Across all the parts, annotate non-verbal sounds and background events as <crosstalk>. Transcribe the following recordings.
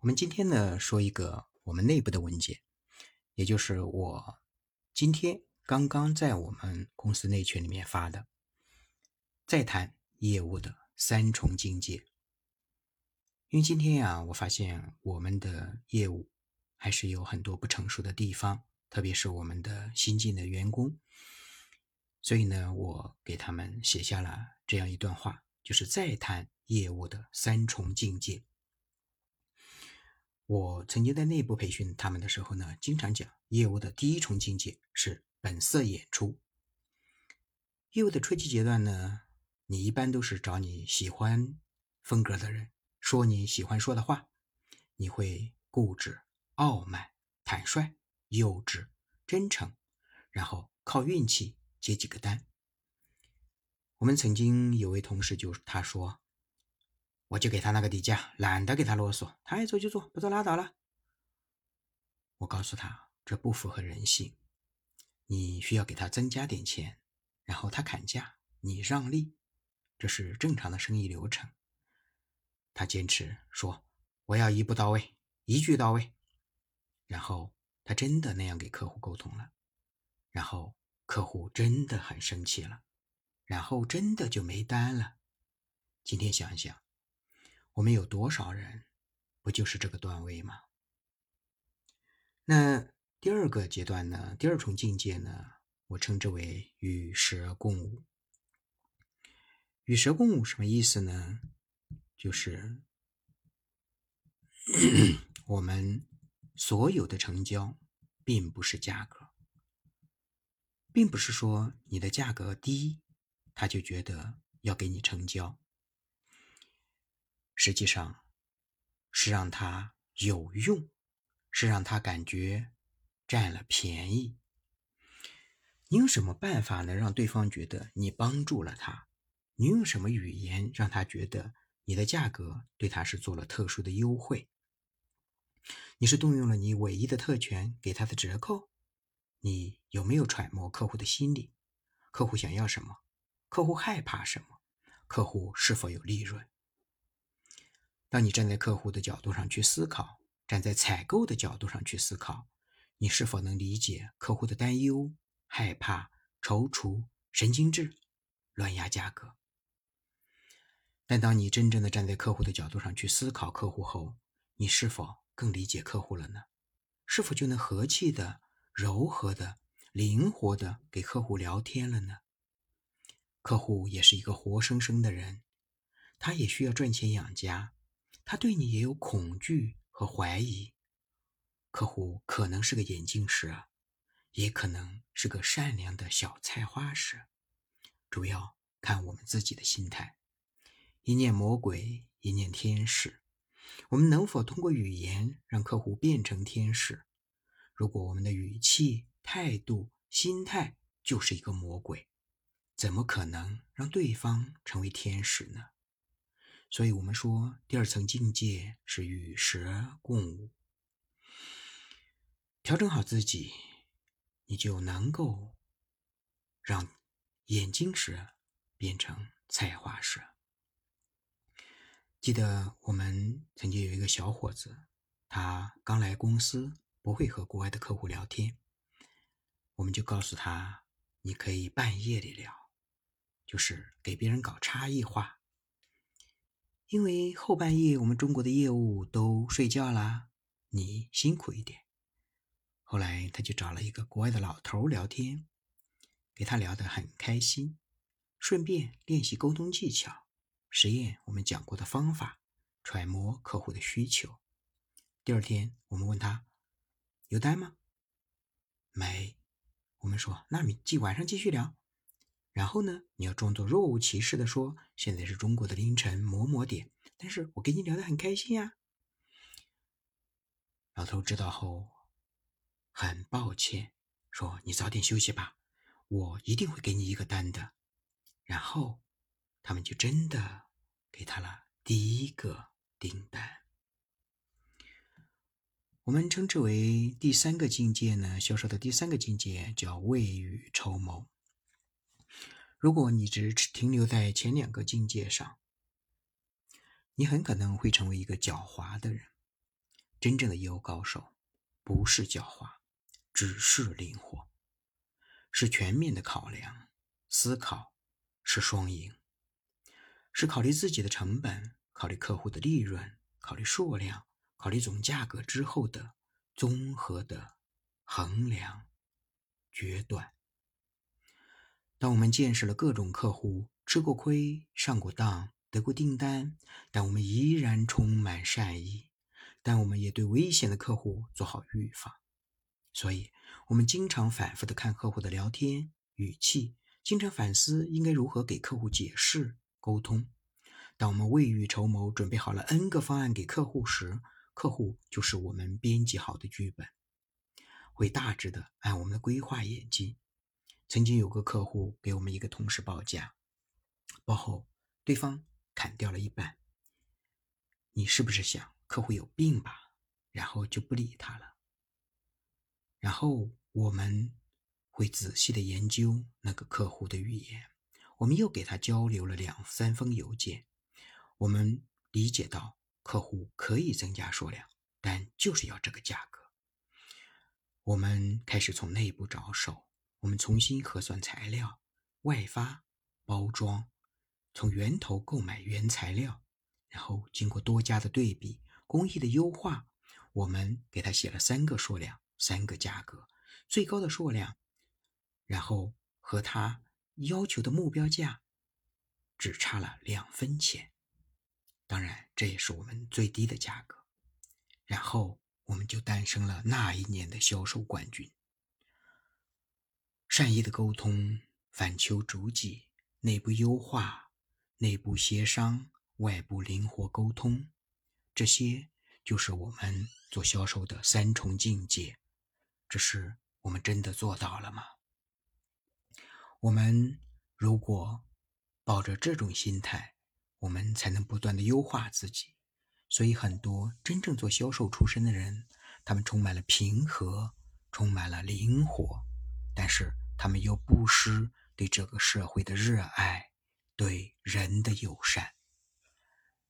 我们今天呢说一个我们内部的文件，也就是我今天刚刚在我们公司内群里面发的，再谈业务的三重境界。因为今天呀，我发现我们的业务还是有很多不成熟的地方，特别是我们的新进的员工，所以呢，我给他们写下了这样一段话，就是再谈业务的三重境界。我曾经在内部培训他们的时候呢，经常讲业务的第一重境界是本色演出。业务的初级阶段呢，你一般都是找你喜欢风格的人，说你喜欢说的话。你会固执、傲慢、坦率、幼稚、真诚，然后靠运气接几个单。我们曾经有位同事就他说。我就给他那个底价，懒得给他啰嗦，他爱做就做，不做拉倒了。我告诉他，这不符合人性，你需要给他增加点钱，然后他砍价，你让利，这是正常的生意流程。他坚持说，我要一步到位，一句到位。然后他真的那样给客户沟通了，然后客户真的很生气了，然后真的就没单了。今天想一想。我们有多少人，不就是这个段位吗？那第二个阶段呢？第二重境界呢？我称之为与蛇共舞。与蛇共舞什么意思呢？就是 <coughs> 我们所有的成交，并不是价格，并不是说你的价格低，他就觉得要给你成交。实际上，是让他有用，是让他感觉占了便宜。你用什么办法能让对方觉得你帮助了他？你用什么语言让他觉得你的价格对他是做了特殊的优惠？你是动用了你唯一的特权给他的折扣？你有没有揣摩客户的心理？客户想要什么？客户害怕什么？客户是否有利润？当你站在客户的角度上去思考，站在采购的角度上去思考，你是否能理解客户的担忧、害怕、踌躇、神经质、乱压价格？但当你真正的站在客户的角度上去思考客户后，你是否更理解客户了呢？是否就能和气的、柔和的、灵活的给客户聊天了呢？客户也是一个活生生的人，他也需要赚钱养家。他对你也有恐惧和怀疑，客户可能是个眼镜蛇，也可能是个善良的小菜花蛇，主要看我们自己的心态。一念魔鬼，一念天使，我们能否通过语言让客户变成天使？如果我们的语气、态度、心态就是一个魔鬼，怎么可能让对方成为天使呢？所以，我们说第二层境界是与蛇共舞。调整好自己，你就能够让眼睛蛇变成菜花蛇。记得我们曾经有一个小伙子，他刚来公司，不会和国外的客户聊天，我们就告诉他，你可以半夜里聊，就是给别人搞差异化。因为后半夜我们中国的业务都睡觉啦，你辛苦一点。后来他就找了一个国外的老头聊天，给他聊得很开心，顺便练习沟通技巧，实验我们讲过的方法，揣摩客户的需求。第二天我们问他有单吗？没。我们说那你继晚上继续聊。然后呢，你要装作若无其事的说：“现在是中国的凌晨某某点，但是我跟你聊得很开心呀。”老头知道后，很抱歉，说：“你早点休息吧，我一定会给你一个单的。”然后他们就真的给他了第一个订单。我们称之为第三个境界呢，销售的第三个境界叫未雨绸缪。如果你只停留在前两个境界上，你很可能会成为一个狡猾的人。真正的业务高手不是狡猾，只是灵活，是全面的考量、思考，是双赢，是考虑自己的成本、考虑客户的利润、考虑数量、考虑总价格之后的综合的衡量决断。当我们见识了各种客户吃过亏、上过当、得过订单，但我们依然充满善意。但我们也对危险的客户做好预防，所以，我们经常反复的看客户的聊天语气，经常反思应该如何给客户解释沟通。当我们未雨绸缪，准备好了 N 个方案给客户时，客户就是我们编辑好的剧本，会大致的按我们的规划演进。曾经有个客户给我们一个同事报价，报后对方砍掉了一半，你是不是想？客户有病吧，然后就不理他了。然后我们会仔细的研究那个客户的语言，我们又给他交流了两三封邮件。我们理解到客户可以增加数量，但就是要这个价格。我们开始从内部着手，我们重新核算材料、外发、包装，从源头购买原材料，然后经过多家的对比。工艺的优化，我们给他写了三个数量，三个价格，最高的数量，然后和他要求的目标价只差了两分钱，当然这也是我们最低的价格。然后我们就诞生了那一年的销售冠军。善意的沟通，反求诸己，内部优化，内部协商，外部灵活沟通。这些就是我们做销售的三重境界，只是我们真的做到了吗？我们如果抱着这种心态，我们才能不断的优化自己。所以，很多真正做销售出身的人，他们充满了平和，充满了灵活，是他们又不失对这个社会的热爱，对人的友善。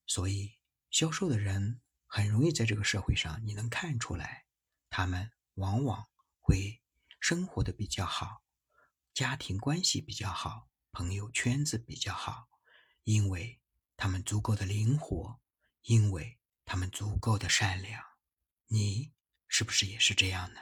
所以。销售的人很容易在这个社会上，你能看出来，他们往往会生活的比较好，家庭关系比较好，朋友圈子比较好，因为他们足够的灵活，因为他们足够的善良。你是不是也是这样呢？